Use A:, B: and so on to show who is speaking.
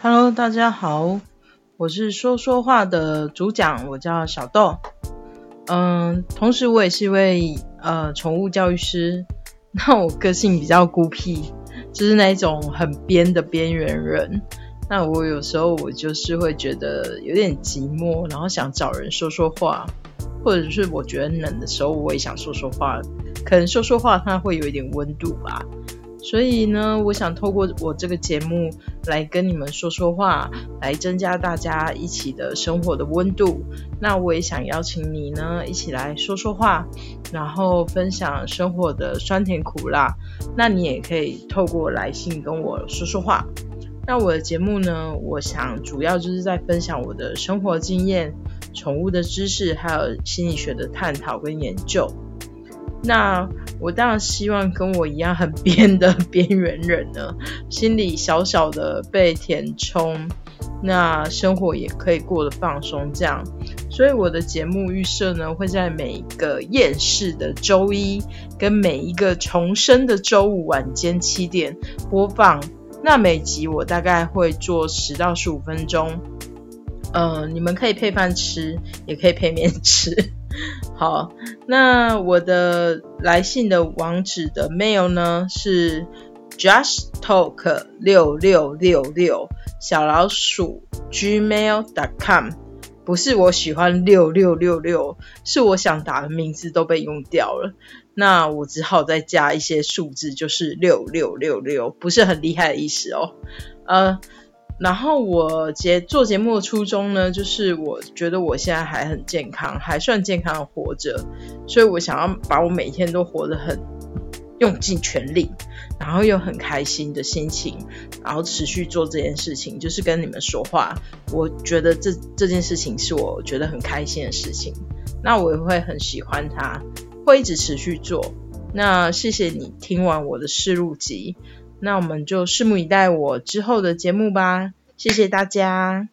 A: Hello，大家好，我是说说话的主讲，我叫小豆。嗯，同时我也是一位呃宠物教育师。那我个性比较孤僻，就是那一种很边的边缘人。那我有时候我就是会觉得有点寂寞，然后想找人说说话，或者是我觉得冷的时候，我也想说说话。可能说说话它会有一点温度吧。所以呢，我想透过我这个节目来跟你们说说话，来增加大家一起的生活的温度。那我也想邀请你呢，一起来说说话，然后分享生活的酸甜苦辣。那你也可以透过来信跟我说说话。那我的节目呢，我想主要就是在分享我的生活经验、宠物的知识，还有心理学的探讨跟研究。那我当然希望跟我一样很边的边缘人呢，心里小小的被填充，那生活也可以过得放松这样。所以我的节目预设呢，会在每一个厌世的周一跟每一个重生的周五晚间七点播放。那每集我大概会做十到十五分钟，呃，你们可以配饭吃，也可以配面吃。好，那我的来信的网址的 mail 呢是 just talk 六六六六小老鼠 gmail.com，不是我喜欢六六六六，是我想打的名字都被用掉了，那我只好再加一些数字，就是六六六六，不是很厉害的意思哦，呃。然后我节做节目的初衷呢，就是我觉得我现在还很健康，还算健康的活着，所以我想要把我每天都活得很用尽全力，然后又很开心的心情，然后持续做这件事情，就是跟你们说话。我觉得这这件事情是我觉得很开心的事情，那我也会很喜欢它，会一直持续做。那谢谢你听完我的试录集。那我们就拭目以待我之后的节目吧，谢谢大家。